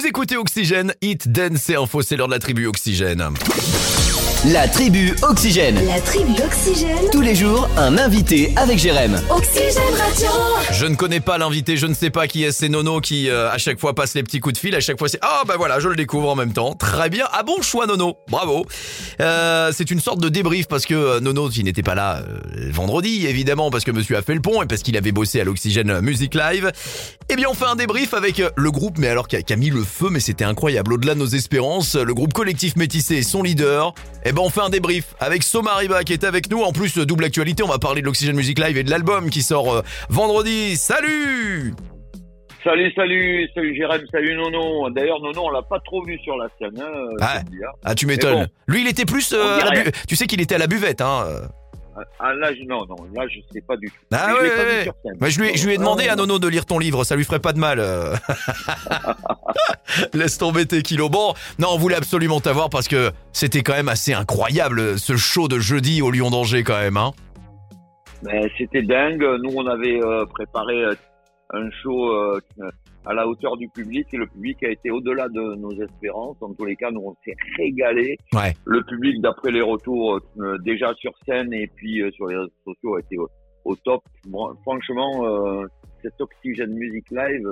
Vous écoutez Oxygène, Hit, Dance et Info, c'est de la tribu Oxygène. La tribu Oxygène. La tribu Oxygène. Tous les jours, un invité avec Jérém. Oxygène Radio. Je ne connais pas l'invité, je ne sais pas qui est, c'est Nono qui euh, à chaque fois passe les petits coups de fil, à chaque fois c'est ah bah voilà, je le découvre en même temps. Très bien, ah bon choix Nono, bravo. Euh, c'est une sorte de débrief parce que euh, Nono qui n'était pas là euh, vendredi évidemment parce que Monsieur a fait le pont et parce qu'il avait bossé à l'Oxygène Music Live. Eh bien on fait un débrief avec euh, le groupe mais alors qui a, qui a mis le feu mais c'était incroyable au-delà de nos espérances, le groupe collectif métissé et son leader. Eh ben on fait un débrief avec Soma Riba qui est avec nous en plus double actualité, on va parler de l'Oxygène Music Live et de l'album qui sort euh, vendredi. Salut Salut, salut, salut Jérém, salut Nono. D'ailleurs, Nono, on l'a pas trop vu sur la scène. Hein, euh, Ah. dire. Ah tu m'étonnes. bon. Lui il était plus euh, à la bu- tu sais qu'il était à la buvette hein. Ah, là, je, non, non, là, je sais pas du tout. Ah Mais je ouais. Ouais, je lui, ai- je lui ai demandé Ah, à Nono de lire ton livre, ça lui ferait pas de mal. euh. Laisse tomber tes kilos. Bon, non, on voulait absolument t'avoir parce que c'était quand même assez incroyable ce show de jeudi au Lyon d'Angers quand même. Hein. Mais c'était dingue. Nous, on avait euh, préparé euh, un show euh, à la hauteur du public et le public a été au-delà de nos espérances. En tous les cas, nous, on s'est régalé. Ouais. Le public, d'après les retours, euh, déjà sur scène et puis euh, sur les réseaux sociaux, a été au, au top. Bon, franchement, euh, cet Oxygène Music Live,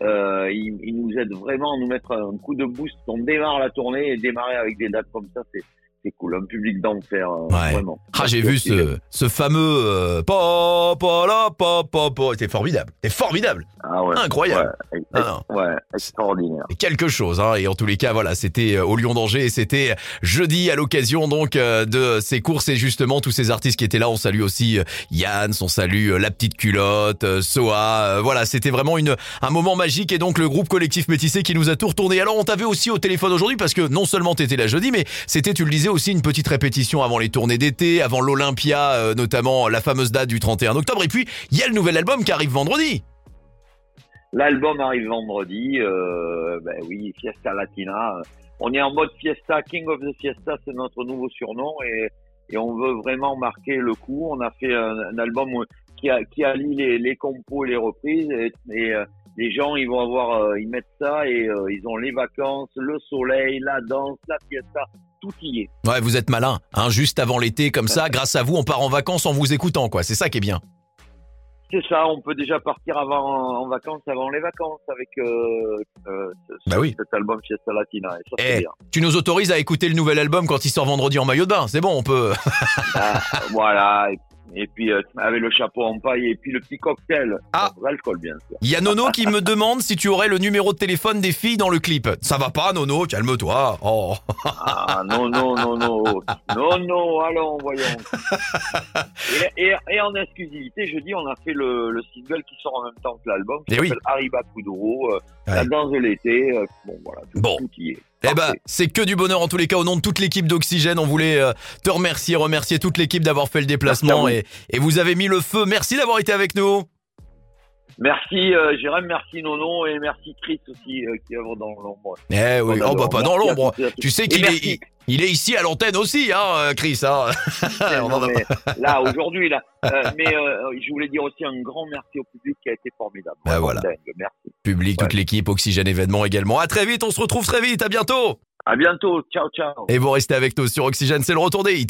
euh, il, il nous aide vraiment à nous mettre un coup de boost. On démarre la tournée et démarrer avec des dates comme ça, c'est c'est cool. Un public d'enfer, euh, Ouais. vraiment. Ah, j'ai vu ce, ce fameux euh, pa, pa, la, pa, pa, pa. C'était formidable. C'était formidable. Ah ouais. Incroyable. Ouais, Ah, ouais, extraordinaire. quelque chose hein et en tous les cas voilà c'était euh, au Lyon d'Angers et c'était jeudi à l'occasion donc euh, de ces courses et justement tous ces artistes qui étaient là on salue aussi euh, Yann on salue la petite culotte Soa voilà c'était vraiment une un moment magique et donc le groupe collectif métissé qui nous a tout retourné alors on t'avait aussi au téléphone aujourd'hui parce que non seulement t'étais là jeudi mais c'était tu le disais aussi une petite répétition avant les tournées d'été avant l'Olympia euh, notamment la fameuse date du 31 octobre et puis il y a le nouvel album qui arrive vendredi L'album arrive vendredi. Euh, ben oui, Fiesta Latina. On est en mode Fiesta, King of the Fiesta, c'est notre nouveau surnom et, et on veut vraiment marquer le coup. On a fait un, album qui, a, qui allie les, les compos et les reprises et, euh, les gens ils vont avoir, ils mettent ça et ils ont les vacances, le soleil, la danse, la fiesta, tout y est. Ouais, vous êtes malin, hein, juste avant l'été comme ça, grâce à vous, on part en vacances en vous écoutant quoi. C'est ça qui est bien. C'est ça, on peut déjà partir avant en vacances avant les vacances avec euh, euh, ce- Bah oui. cet album Fiesta Latina. Et ça, Eh. bien. Tu nous autorises à écouter le nouvel album quand il sort vendredi en maillot de bain. C'est bon, on peut. Ah, voilà. Et, et puis euh, avec le chapeau en paille et puis le petit cocktail. Ah. Sans Alcool bien sûr. Il y a Nono qui me demande si tu aurais le numéro de téléphone des filles dans le clip. Ça va pas, Nono? Calme-toi. Oh. Ah non non non non non non. Allons voyons. Et, et, et en exclusivité, je dis, on a fait le, le single qui sort en même temps que l'album, qui Eh oui. s'appelle Arriba Kuduro, euh, Ouais. la danse de l'été. euh, bon voilà. Tout, Bon. tout y est. Eh ben, c'est que du bonheur en tous les cas au nom de toute l'équipe d'Oxygène. On voulait euh, te remercier, remercier toute l'équipe d'avoir fait le déplacement et, et vous avez mis le feu. Merci d'avoir été avec nous. Merci euh, Jérém, merci Nono et merci Chris aussi euh, qui œuvre dans l'ombre. Eh oui, oh bah pas dans l'ombre. Tu sais qu'il est, il, il est ici à l'antenne aussi, hein, Chris. Hein. On Non, mais là aujourd'hui là, Euh, mais euh, je voulais dire aussi un grand merci au public qui a été formidable. Ben voilà. dingue. Merci. Public, toute l'équipe, Oxygène événement également. À très vite, on se retrouve très vite, à bientôt. À bientôt. Ciao ciao. Et vous restez avec nous sur Oxygène, c'est le retour des hits.